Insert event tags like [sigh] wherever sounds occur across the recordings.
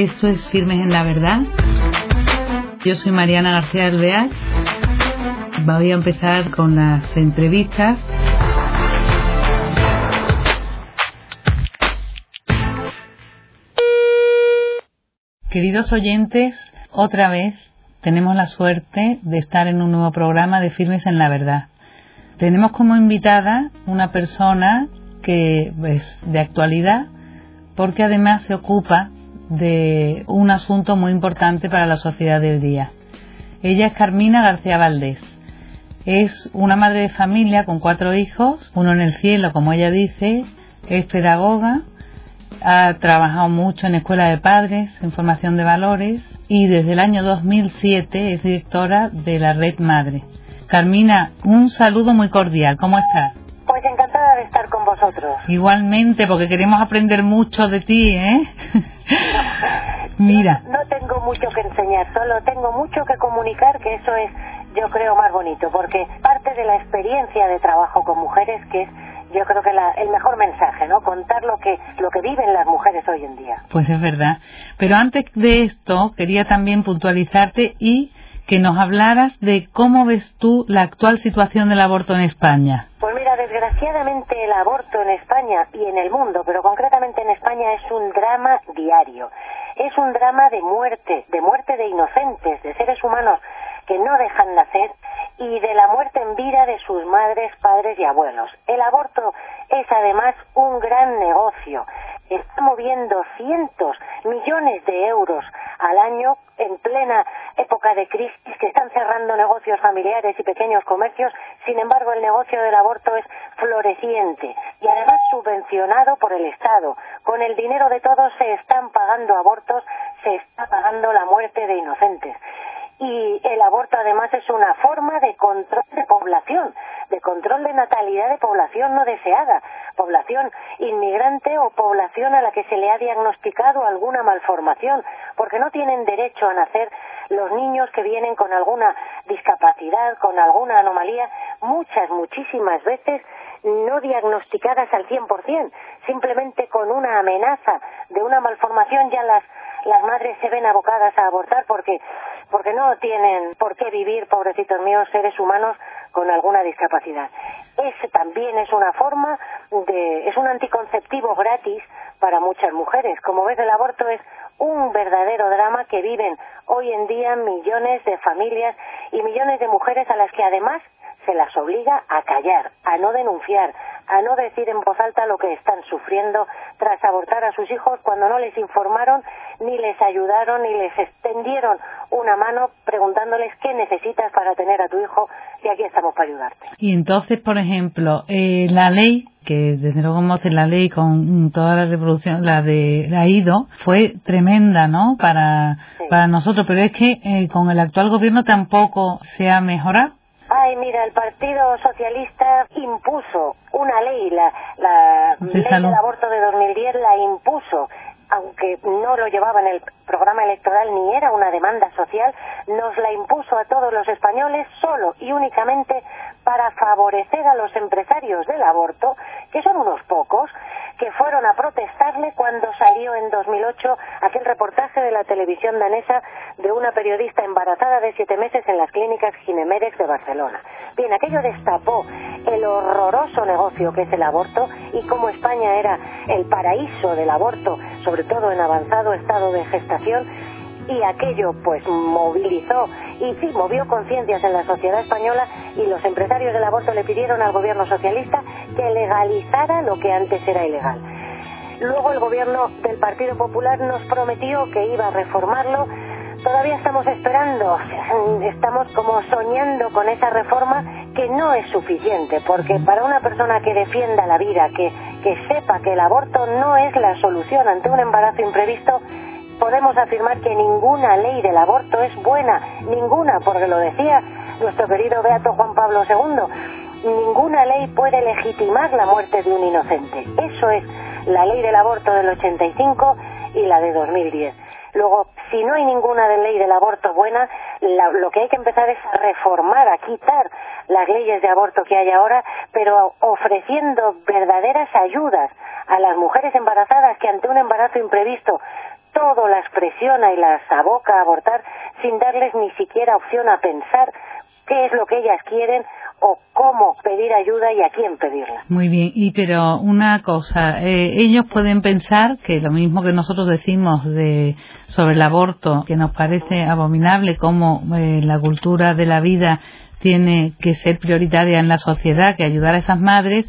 Esto es Firmes en la Verdad. Yo soy Mariana García Alvear. Voy a empezar con las entrevistas. Queridos oyentes, otra vez tenemos la suerte de estar en un nuevo programa de Firmes en la Verdad. Tenemos como invitada una persona que es de actualidad porque además se ocupa de un asunto muy importante para la sociedad del día. Ella es Carmina García Valdés. Es una madre de familia con cuatro hijos, uno en el cielo, como ella dice, es pedagoga, ha trabajado mucho en escuela de padres, en formación de valores y desde el año 2007 es directora de la Red Madre. Carmina, un saludo muy cordial. ¿Cómo estás? Pues encantada de estar con vosotros. Igualmente, porque queremos aprender mucho de ti, ¿eh? Mira. No, tengo mucho que enseñar, solo tengo mucho que comunicar, que eso es, yo creo, más bonito, porque parte de la experiencia de trabajo con mujeres, que es yo creo que el mejor mensaje, ¿no? Contar lo que lo que viven las mujeres hoy en día. Pues es verdad. Pero antes de esto, quería también puntualizarte y que nos hablaras de cómo ves tú la actual situación del aborto en España. Pues mira, desgraciadamente el aborto en España y en el mundo, pero concretamente en España es un drama diario. Es un drama de muerte, de muerte de inocentes, de seres humanos que no dejan nacer y de la muerte en vida de sus madres, padres y abuelos. El aborto es además un gran negocio. Está moviendo cientos, millones de euros al año en plena época de crisis que están cerrando negocios familiares y pequeños comercios. Sin embargo, el negocio del aborto es floreciente y además subvencionado por el Estado. Con el dinero de todos se están pagando abortos, se está pagando la muerte de inocentes y el aborto además es una forma de control de población, de control de natalidad de población no deseada, población inmigrante o población a la que se le ha diagnosticado alguna malformación, porque no tienen derecho a nacer los niños que vienen con alguna discapacidad, con alguna anomalía, muchas, muchísimas veces no diagnosticadas al 100%, simplemente con una amenaza de una malformación ya las las madres se ven abocadas a abortar porque, porque no tienen por qué vivir, pobrecitos míos, seres humanos con alguna discapacidad. Ese también es una forma de, es un anticonceptivo gratis para muchas mujeres. Como ves, el aborto es un verdadero drama que viven hoy en día millones de familias y millones de mujeres a las que además se las obliga a callar, a no denunciar, a no decir en voz alta lo que están sufriendo tras abortar a sus hijos cuando no les informaron, ni les ayudaron, ni les extendieron una mano preguntándoles qué necesitas para tener a tu hijo y aquí estamos para ayudarte. Y entonces, por ejemplo, eh, la ley que desde luego hace la ley con toda la reproducción, la de la IDO, fue tremenda, ¿no? Para, para nosotros, pero es que eh, con el actual gobierno tampoco se ha mejorado. Ay, mira, el Partido Socialista impuso una ley, la, la ley del aborto de 2010 la impuso aunque no lo llevaba en el programa electoral ni era una demanda social, nos la impuso a todos los españoles solo y únicamente para favorecer a los empresarios del aborto, que son unos pocos, que fueron a protestarle cuando salió en 2008 aquel reportaje de la televisión danesa de una periodista embarazada de siete meses en las clínicas Ginemerex de Barcelona. Bien, aquello destapó el horroroso negocio que es el aborto y cómo España era el paraíso del aborto, sobre todo en avanzado estado de gestación, y aquello pues movilizó y sí movió conciencias en la sociedad española y los empresarios del aborto le pidieron al gobierno socialista que legalizara lo que antes era ilegal. Luego el gobierno del Partido Popular nos prometió que iba a reformarlo. Todavía estamos esperando, estamos como soñando con esa reforma que no es suficiente, porque para una persona que defienda la vida, que, que sepa que el aborto no es la solución ante un embarazo imprevisto, podemos afirmar que ninguna ley del aborto es buena, ninguna, porque lo decía nuestro querido Beato Juan Pablo II, ninguna ley puede legitimar la muerte de un inocente. Eso es la ley del aborto del 85 y la de 2010. Luego, si no hay ninguna ley del aborto buena, lo que hay que empezar es a reformar, a quitar las leyes de aborto que hay ahora, pero ofreciendo verdaderas ayudas a las mujeres embarazadas que ante un embarazo imprevisto todo las presiona y las aboca a abortar sin darles ni siquiera opción a pensar qué es lo que ellas quieren o cómo pedir ayuda y a quién pedirla. Muy bien, y pero una cosa, eh, ellos pueden pensar que lo mismo que nosotros decimos de sobre el aborto, que nos parece abominable como eh, la cultura de la vida tiene que ser prioritaria en la sociedad, que ayudar a esas madres,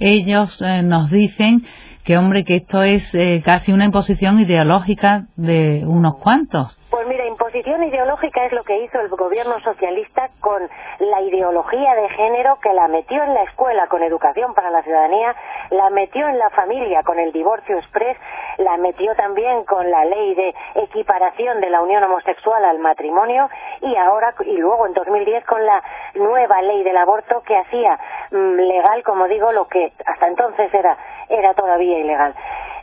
ellos eh, nos dicen que hombre que esto es casi una imposición ideológica de unos cuantos pues mira, imposición ideológica es lo que hizo el gobierno socialista con la ideología de género que la metió en la escuela con educación para la ciudadanía, la metió en la familia con el divorcio express, la metió también con la ley de equiparación de la unión homosexual al matrimonio y ahora y luego en 2010 con la nueva ley del aborto que hacía mm, legal, como digo, lo que hasta entonces era era todavía ilegal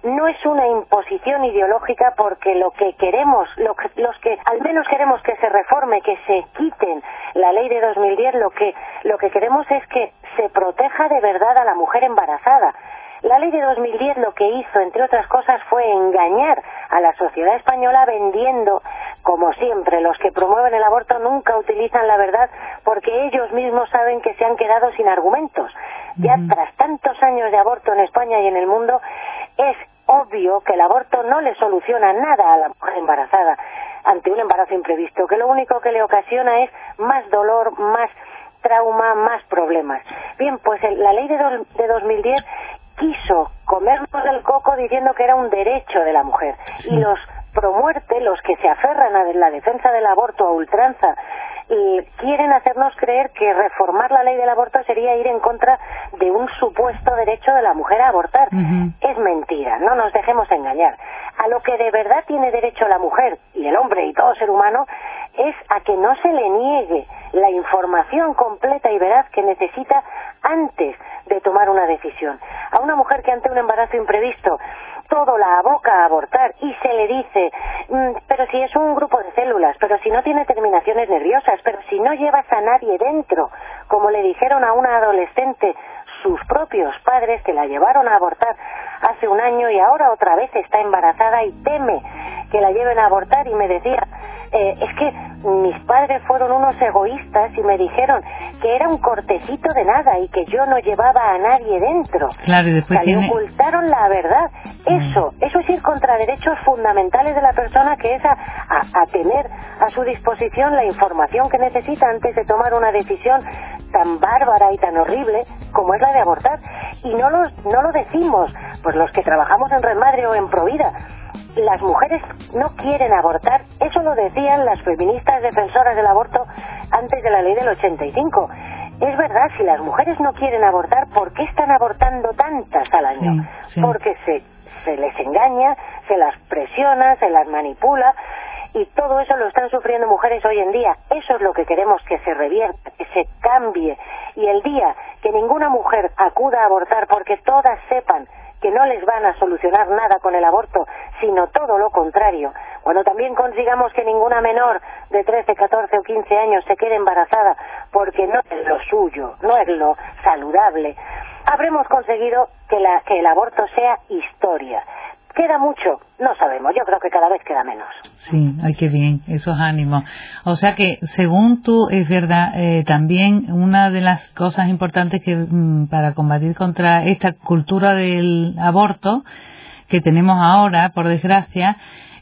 no es una imposición ideológica porque lo que queremos, los que al menos queremos que se reforme, que se quiten la ley de 2010, lo que, lo que queremos es que se proteja de verdad a la mujer embarazada. La ley de 2010 lo que hizo, entre otras cosas, fue engañar a la sociedad española vendiendo, como siempre, los que promueven el aborto nunca utilizan la verdad porque ellos mismos saben que se han quedado sin argumentos. Ya tras tantos años de aborto en España y en el mundo, es obvio que el aborto no le soluciona nada a la mujer embarazada ante un embarazo imprevisto, que lo único que le ocasiona es más dolor, más trauma, más problemas. Bien, pues la ley de, de 2010 quiso comernos del coco diciendo que era un derecho de la mujer y los promuerte, los que se aferran a la defensa del aborto a ultranza y quieren hacernos creer que reformar la ley del aborto sería ir en contra de un supuesto derecho de la mujer a abortar. Es mentira, no nos dejemos engañar. A lo que de verdad tiene derecho la mujer y el hombre y todo ser humano es a que no se le niegue la información completa y veraz que necesita antes de tomar una decisión. A una mujer que ante un embarazo imprevisto todo la aboca a abortar y se le dice, mm, pero si es un grupo de células, pero si no tiene terminaciones nerviosas, pero si no llevas a nadie dentro, como le dijeron a una adolescente sus propios padres que la llevaron a abortar hace un año y ahora otra vez está embarazada y teme que la lleven a abortar y me decía, eh, es que mis padres fueron unos egoístas y me dijeron que era un cortecito de nada y que yo no llevaba a nadie dentro. Claro, y después ocultaron la verdad. Eso, mm. eso es ir contra derechos fundamentales de la persona que es a, a, tener a su disposición la información que necesita antes de tomar una decisión tan bárbara y tan horrible como es la de abortar. Y no lo, no lo decimos, pues los que trabajamos en Red Madre o en Provida, las mujeres no quieren abortar. Eso lo decían las feministas defensoras del aborto antes de la ley del 85. Es verdad, si las mujeres no quieren abortar, ¿por qué están abortando tantas al año? Porque se, se les engaña, se las presiona, se las manipula y todo eso lo están sufriendo mujeres hoy en día. Eso es lo que queremos que se revierta, que se cambie. Y el día que ninguna mujer acuda a abortar porque todas sepan que no les van a solucionar nada con el aborto, sino todo lo contrario. Cuando también consigamos que ninguna menor de 13, 14 o 15 años se quede embarazada porque no es lo suyo, no es lo saludable, habremos conseguido que, la, que el aborto sea historia. ¿Queda mucho? No sabemos. Yo creo que cada vez queda menos. Sí, ay, qué bien, esos ánimos. O sea que, según tú, es verdad, eh, también una de las cosas importantes que mm, para combatir contra esta cultura del aborto que tenemos ahora, por desgracia,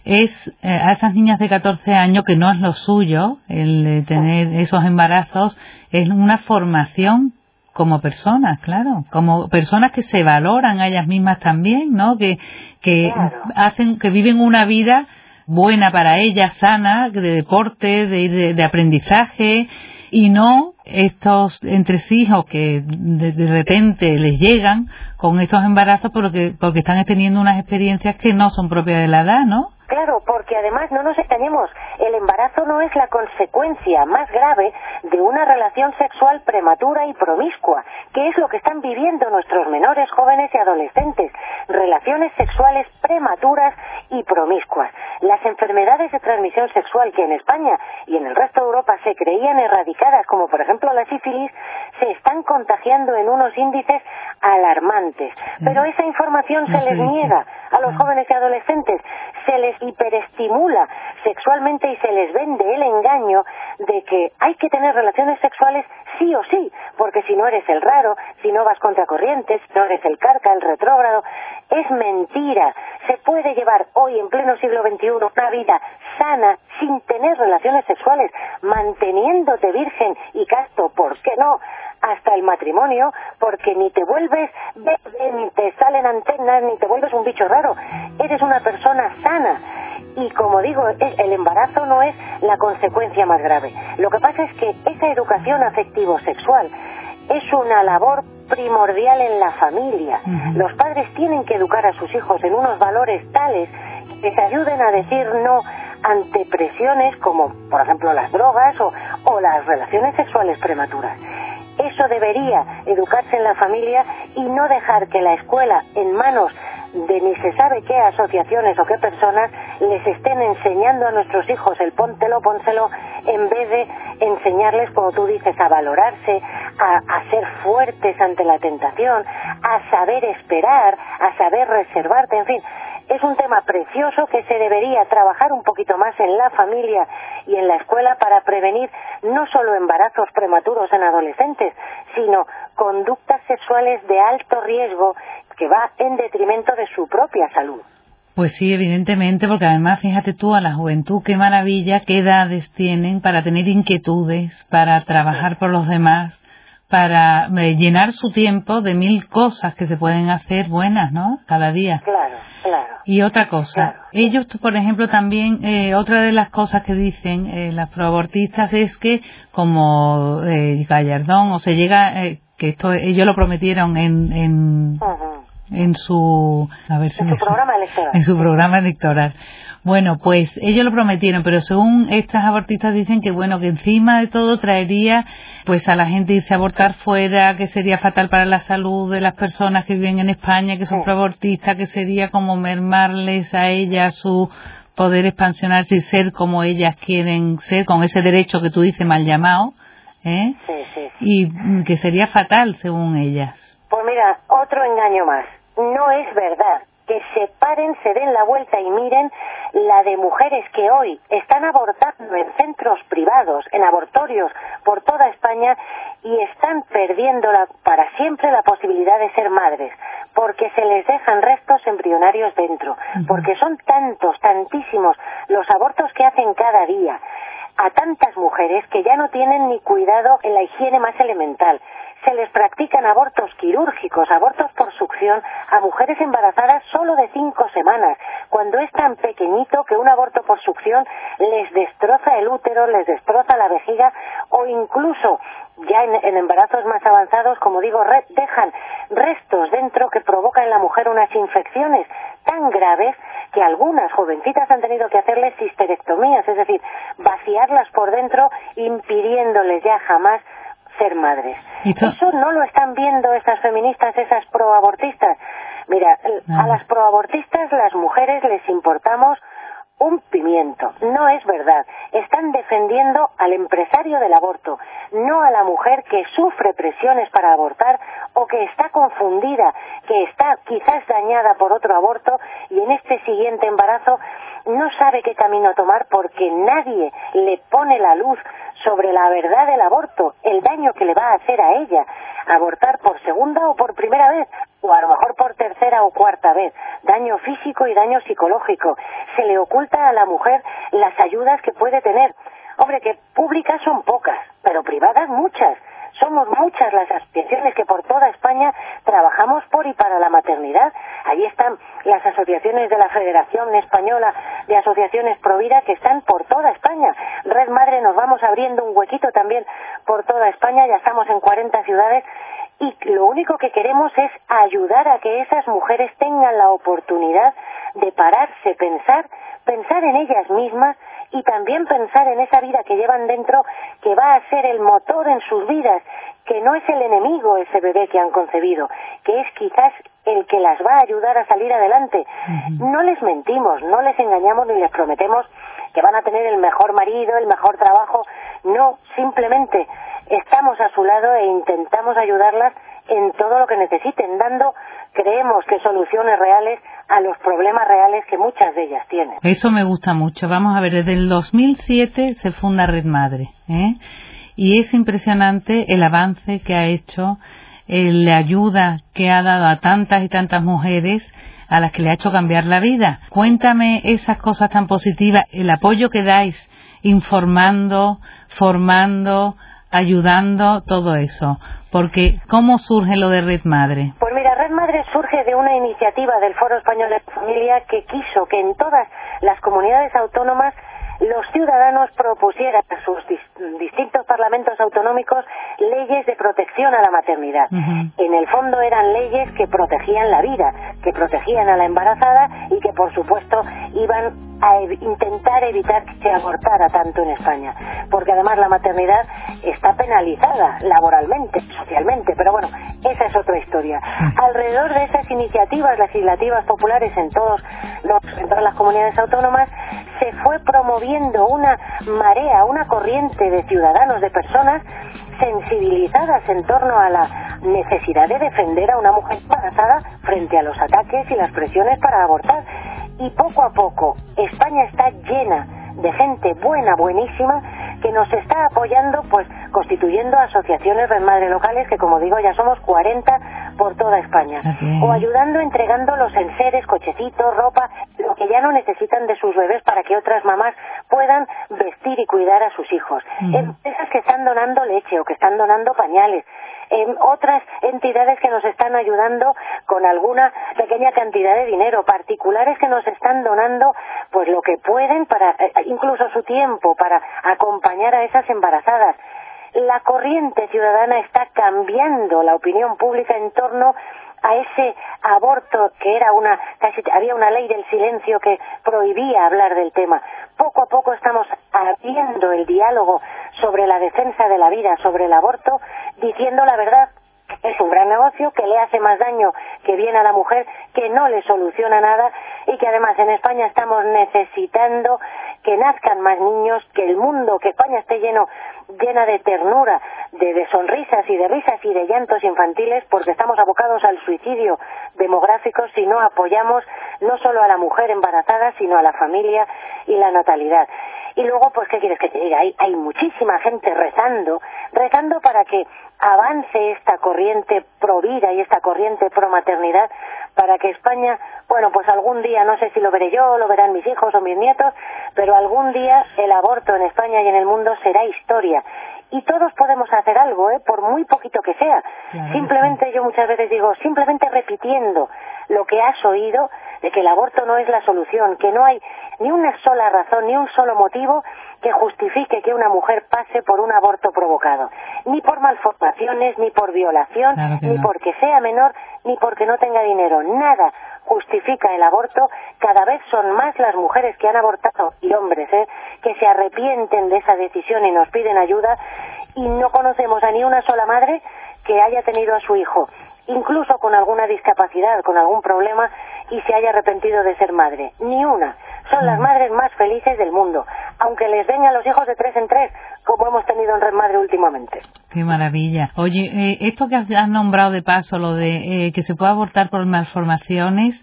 es eh, a esas niñas de 14 años que no es lo suyo el tener esos embarazos, es una formación como personas, claro, como personas que se valoran a ellas mismas también, ¿no? Que, que hacen, que viven una vida buena para ellas, sana, de deporte, de, de, aprendizaje, y no estos entresijos que de, de, repente les llegan con estos embarazos porque, porque están teniendo unas experiencias que no son propias de la edad, ¿no? Claro, porque además no nos engañemos, el embarazo no es la consecuencia más grave de una relación sexual prematura y promiscua, que es lo que están viviendo nuestros menores, jóvenes y adolescentes. Relaciones sexuales prematuras y promiscuas. Las enfermedades de transmisión sexual que en España y en el resto de Europa se creían erradicadas, como por ejemplo la sífilis, se están contagiando en unos índices alarmantes. Pero esa información se les niega a los jóvenes y adolescentes, se les hiperestimula sexualmente y se les vende el engaño de que hay que tener relaciones sexuales sí o sí, porque si no eres el raro, si no vas contra corrientes, si no eres el carca, el retrógrado, es mentira. Se puede llevar hoy en pleno siglo XXI una vida sana sin tener relaciones sexuales, manteniéndote virgen y casto, ¿por qué no? Hasta el matrimonio porque ni te vuelves ni te salen antenas, ni te vuelves un bicho raro. Eres una persona sana. Y como digo, el embarazo no es la consecuencia más grave. Lo que pasa es que esa educación afectivo-sexual es una labor primordial en la familia. Los padres tienen que educar a sus hijos en unos valores tales que se ayuden a decir no ante presiones como, por ejemplo, las drogas o, o las relaciones sexuales prematuras. Eso debería educarse en la familia y no dejar que la escuela, en manos de ni se sabe qué asociaciones o qué personas, les estén enseñando a nuestros hijos el póntelo, pónselo, en vez de enseñarles, como tú dices, a valorarse, a, a ser fuertes ante la tentación, a saber esperar, a saber reservarte, en fin es un tema precioso que se debería trabajar un poquito más en la familia y en la escuela para prevenir no solo embarazos prematuros en adolescentes, sino conductas sexuales de alto riesgo que va en detrimento de su propia salud. Pues sí, evidentemente, porque además fíjate tú a la juventud, qué maravilla, qué edades tienen para tener inquietudes, para trabajar por los demás, para eh, llenar su tiempo de mil cosas que se pueden hacer buenas, ¿no? Cada día. Claro, claro. Y otra cosa, ellos, por ejemplo, también, eh, otra de las cosas que dicen eh, las proabortistas es que, como eh, Gallardón, o se llega, eh, que esto ellos lo prometieron en, en, en su, a ver si en su programa electoral. En su programa electoral. Bueno, pues ellos lo prometieron, pero según estas abortistas dicen que bueno, que encima de todo traería pues a la gente irse a abortar fuera, que sería fatal para la salud de las personas que viven en España, que son proabortistas, que sería como mermarles a ellas su poder expansionarse y ser como ellas quieren ser, con ese derecho que tú dices mal llamado, ¿eh? Sí, sí. Y que sería fatal según ellas. Pues mira, otro engaño más. No es verdad que se paren, se den la vuelta y miren la de mujeres que hoy están abortando en centros privados, en abortorios por toda España y están perdiendo para siempre la posibilidad de ser madres, porque se les dejan restos embrionarios dentro, porque son tantos, tantísimos los abortos que hacen cada día a tantas mujeres que ya no tienen ni cuidado en la higiene más elemental se les practican abortos quirúrgicos, abortos por succión a mujeres embarazadas solo de cinco semanas, cuando es tan pequeñito que un aborto por succión les destroza el útero, les destroza la vejiga o incluso ya en, embarazos más avanzados, como digo, dejan restos dentro que provocan en la mujer unas infecciones tan graves que algunas jovencitas han tenido que hacerles histerectomías, es decir, vaciarlas por dentro, impidiéndoles ya jamás ser madres. Eso no lo están viendo esas feministas, esas proabortistas. Mira, a las proabortistas las mujeres les importamos un pimiento. No es verdad. Están defendiendo al empresario del aborto, no a la mujer que sufre presiones para abortar o que está confundida, que está quizás dañada por otro aborto y en este siguiente embarazo no sabe qué camino tomar porque nadie le pone la luz sobre la verdad del aborto, el daño que le va a hacer a ella, abortar por segunda o por primera vez, o a lo mejor por tercera o cuarta vez, daño físico y daño psicológico. Se le oculta a la mujer las ayudas que puede tener. Hombre, que públicas son pocas, pero privadas muchas. Somos muchas las asociaciones que por toda España trabajamos por y para la maternidad. Allí están las asociaciones de la Federación Española de Asociaciones Provida que están por toda España. Red Madre nos vamos abriendo un huequito también por toda España, ya estamos en 40 ciudades y lo único que queremos es ayudar a que esas mujeres tengan la oportunidad de pararse, pensar, pensar en ellas mismas y también pensar en esa vida que llevan dentro que va a ser el motor en sus vidas, que no es el enemigo ese bebé que han concebido, que es quizás el que las va a ayudar a salir adelante. No les mentimos, no les engañamos ni les prometemos que van a tener el mejor marido, el mejor trabajo. No, simplemente estamos a su lado e intentamos ayudarlas en todo lo que necesiten, dando, creemos que soluciones reales a los problemas reales que muchas de ellas tienen. Eso me gusta mucho. Vamos a ver, desde el 2007 se funda Red Madre. ¿eh? Y es impresionante el avance que ha hecho, la ayuda que ha dado a tantas y tantas mujeres a las que le ha hecho cambiar la vida. Cuéntame esas cosas tan positivas, el apoyo que dais informando, formando, ayudando, todo eso. Porque, ¿cómo surge lo de Red Madre? Pues mira, Red Madre surge de una iniciativa del Foro Español de Familia que quiso que en todas las comunidades autónomas los ciudadanos propusieran a sus distintos parlamentos autonómicos leyes de protección a la maternidad. En el fondo eran leyes que protegían la vida, que protegían a la embarazada y que por supuesto iban a intentar evitar que se abortara tanto en España, porque además la maternidad está penalizada laboralmente, socialmente, pero bueno, esa es otra historia. Alrededor de esas iniciativas legislativas populares en, todos en todas las comunidades autónomas se fue promoviendo una marea, una corriente de ciudadanos, de personas sensibilizadas en torno a la necesidad de defender a una mujer embarazada frente a los ataques y las presiones para abortar y poco a poco España está llena de gente buena, buenísima, que nos está apoyando, pues constituyendo asociaciones de madres locales, que como digo ya somos 40 por toda España, o ayudando entregando los enseres, cochecitos, ropa, lo que ya no necesitan de sus bebés para que otras mamás puedan vestir y cuidar a sus hijos. Empresas que están donando leche o que están donando pañales, en otras entidades que nos están ayudando con alguna pequeña cantidad de dinero, particulares que nos están donando pues lo que pueden para eh, incluso su tiempo para acompañar a esas embarazadas. La corriente ciudadana está cambiando la opinión pública en torno a ese aborto que era una casi había una ley del silencio que prohibía hablar del tema. Poco a poco estamos abriendo el diálogo sobre la defensa de la vida, sobre el aborto, diciendo la verdad es un gran negocio que le hace más daño que bien a la mujer, que no le soluciona nada y que además en España estamos necesitando que nazcan más niños, que el mundo, que España esté lleno, llena de ternura, de, sonrisas y de risas y de llantos infantiles, porque estamos abocados al suicidio demográfico si no apoyamos no solo a la mujer embarazada, sino a la familia y la natalidad. Y luego, pues, ¿qué quieres que te diga? Hay, hay muchísima gente rezando, rezando para que avance esta corriente pro vida y esta corriente pro maternidad, para que España, bueno, pues algún día, no sé si lo veré yo, lo verán mis hijos o mis nietos, pero algún día el aborto en España y en el mundo será historia. Y todos podemos hacer algo, ¿eh? por muy poquito que sea. simplemente, yo muchas veces digo, simplemente repitiendo lo que has oído de que el aborto no es la solución, que no hay ni una sola razón, ni un solo motivo que justifique que una mujer pase por un aborto provocado, ni por malformaciones, ni por violación, ni porque sea menor, ni porque no tenga dinero. Nada justifica el aborto. Cada vez son más las mujeres que han abortado y hombres ¿eh? que se arrepienten de esa decisión y nos piden ayuda y no conocemos a ni una sola madre que haya tenido a su hijo incluso con alguna discapacidad, con algún problema, y se haya arrepentido de ser madre. Ni una. Son las madres más felices del mundo, aunque les den a los hijos de tres en tres, como hemos tenido en Red Madre últimamente. Qué maravilla. Oye, eh, esto que has nombrado de paso, lo de eh, que se puede abortar por malformaciones,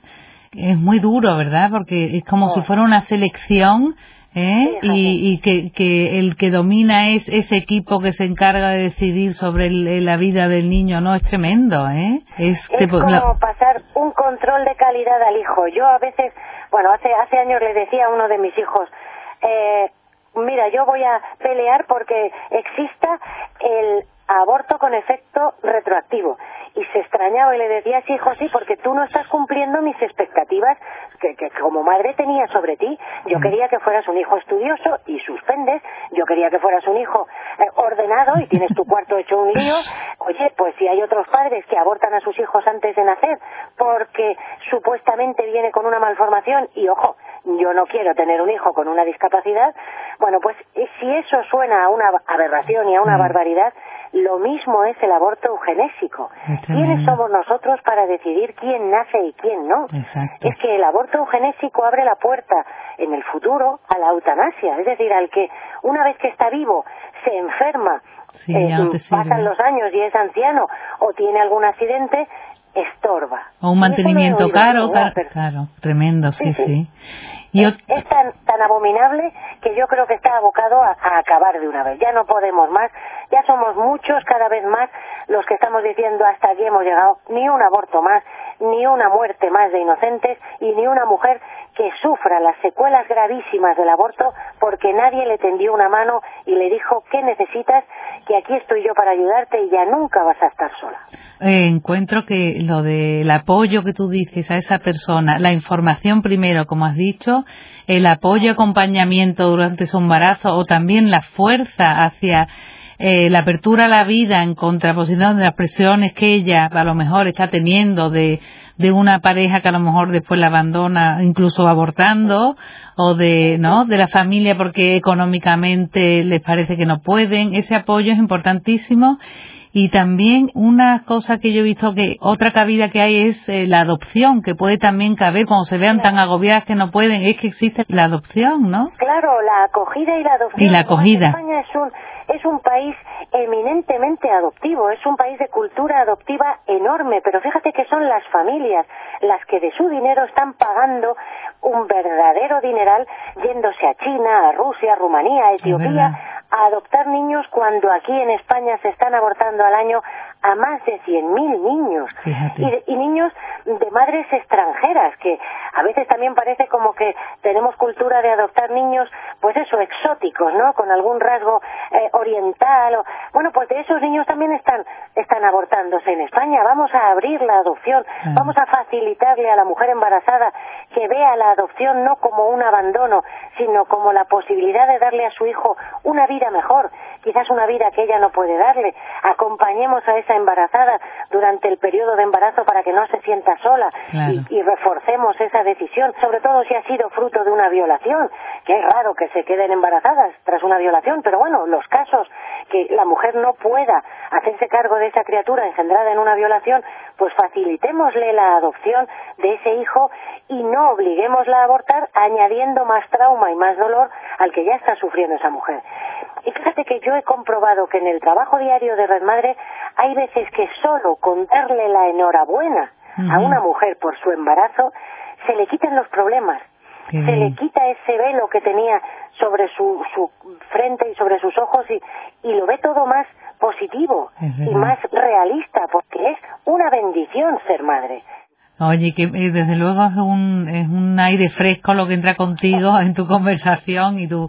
es muy duro, ¿verdad? Porque es como si oh. fuera una selección ¿eh? y, que, que, el que domina es ese equipo que se encarga de decidir sobre la vida del niño, ¿no? Es tremendo, ¿eh? Es, como pasar un control de calidad al hijo. Yo a veces, bueno, hace, hace años le decía a uno de mis hijos, eh, mira, yo voy a pelear porque exista el aborto con efecto retroactivo. Y se extrañaba y le decía, sí, hijo, sí, porque tú no estás cumpliendo mis expectativas que, que como madre tenía sobre ti. Yo mm. quería que fueras un hijo estudioso y suspendes. Yo quería que fueras un hijo eh, ordenado y tienes tu cuarto hecho un lío. Oye, pues si hay otros padres que abortan a sus hijos antes de nacer porque supuestamente viene con una malformación y, ojo, yo no quiero tener un hijo con una discapacidad, bueno, pues eh, si eso suena a una aberración y a una mm. barbaridad, lo mismo es el aborto eugenésico. ¿Quiénes somos nosotros para decidir quién nace y quién no? Es que el aborto eugenésico abre la puerta en el futuro a la eutanasia, es decir, al que una vez que está vivo se enferma, eh, pasan los años y es anciano o tiene algún accidente, estorba. O un mantenimiento caro, caro, tremendo, sí, sí. Es, tan, tan abominable que yo creo que está abocado a, acabar de una vez. Ya no podemos más, ya somos muchos cada vez más los que estamos diciendo hasta aquí hemos llegado, ni un aborto más, ni una muerte más de inocentes y ni una mujer que sufra las secuelas gravísimas del aborto porque nadie le tendió una mano y le dijo ¿qué necesitas? que aquí estoy yo para ayudarte y ya nunca vas a estar sola. Eh, encuentro que lo del apoyo que tú dices a esa persona, la información primero, como has dicho, el apoyo, acompañamiento durante su embarazo o también la fuerza hacia eh, la apertura a la vida en contraposición de las presiones que ella a lo mejor está teniendo de, de una pareja que a lo mejor después la abandona incluso abortando o de no de la familia porque económicamente les parece que no pueden. Ese apoyo es importantísimo y también una cosa que yo he visto que otra cabida que hay es eh, la adopción, que puede también caber cuando se vean tan agobiadas que no pueden, es que existe la adopción, ¿no? Claro, la acogida y la adopción. Y la acogida. España es un, es un país eminentemente adoptivo, es un país de cultura adoptiva enorme, pero fíjate que son las familias las que de su dinero están pagando un verdadero dineral yéndose a China, a Rusia, a Rumanía, a Etiopía a adoptar niños cuando aquí en España se están abortando al año a más de 100.000 niños. Y, y, niños de madres extranjeras que a veces también parece como que tenemos cultura de adoptar niños pues eso exóticos no con algún rasgo eh, oriental o bueno pues de esos niños también están están abortándose en España. Vamos a abrir la adopción vamos a facilitarle a la mujer embarazada que vea la adopción no como un abandono sino como la posibilidad de darle a su hijo una vida mejor quizás una vida que ella no puede darle. Acompañemos a esa embarazada durante el periodo de embarazo para que no se sienta sola y, reforcemos esa decisión, sobre todo si ha sido fruto de una violación, que es raro que se queden embarazadas tras una violación, pero bueno, los casos que la mujer no pueda hacerse cargo de esa criatura engendrada en una violación, pues facilitémosle la adopción de ese hijo y no obliguémosla a abortar añadiendo más trauma y más dolor al que ya está sufriendo esa mujer. Y fíjate que yo he comprobado que en el trabajo diario de Red Madre hay veces que solo contarle la enhorabuena a una mujer por su embarazo se le quitan los problemas, se le quita ese velo que tenía sobre su, su frente y sobre sus ojos y, y lo ve todo más positivo y más realista porque es una bendición ser madre. Oye, que eh, desde luego es un, es un aire fresco lo que entra contigo [laughs] en tu conversación y tu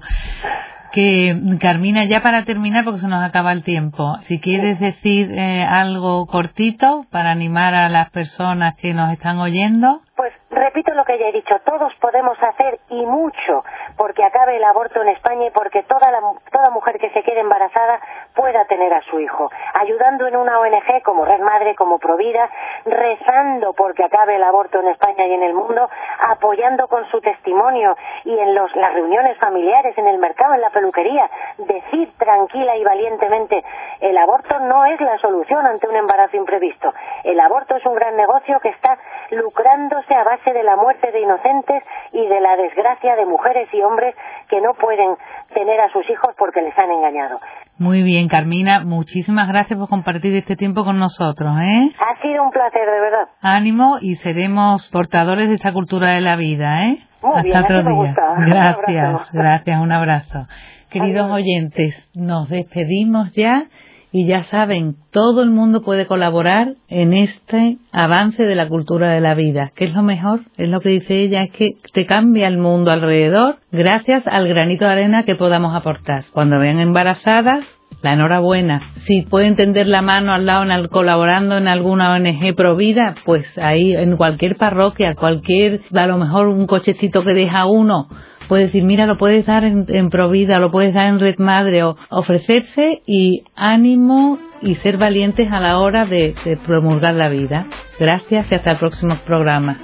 que Carmina, ya para terminar, porque se nos acaba el tiempo, si quieres decir eh, algo cortito para animar a las personas que nos están oyendo. Pues repito lo que ya he dicho, todos podemos hacer y mucho porque acabe el aborto en España y porque toda, la, toda mujer que se quede embarazada pueda tener a su hijo, ayudando en una ONG como Red Madre, como Provida, rezando porque acabe el aborto en España y en el mundo, apoyando con su testimonio y en los, las reuniones familiares, en el mercado, en la peluquería, decir tranquila y valientemente, el aborto no es la solución ante un embarazo imprevisto. El aborto es un gran negocio que está lucrándose a base de la muerte de inocentes y de la desgracia de mujeres y hombres que no pueden tener a sus hijos porque les han engañado. Muy bien, Carmina, muchísimas gracias por compartir este tiempo con nosotros. ¿eh? Ha sido un placer, de verdad. Ánimo y seremos portadores de esta cultura de la vida. ¿eh? Hasta otro día. Gracias, gracias, un abrazo. Queridos oyentes, nos despedimos ya y ya saben, todo el mundo puede colaborar en este avance de la cultura de la vida. ¿Qué es lo mejor? Es lo que dice ella, es que te cambia el mundo alrededor gracias al granito de arena que podamos aportar. Cuando vean embarazadas, la enhorabuena. Si pueden tender la mano al lado en colaborando en alguna ONG Provida, pues ahí en cualquier parroquia, cualquier, a lo mejor un cochecito que deja uno, puede decir, mira, lo puedes dar en, Provida, lo puedes dar en Red Madre, o ofrecerse y ánimo y ser valientes a la hora de, de promulgar la vida. Gracias y hasta el próximo programa.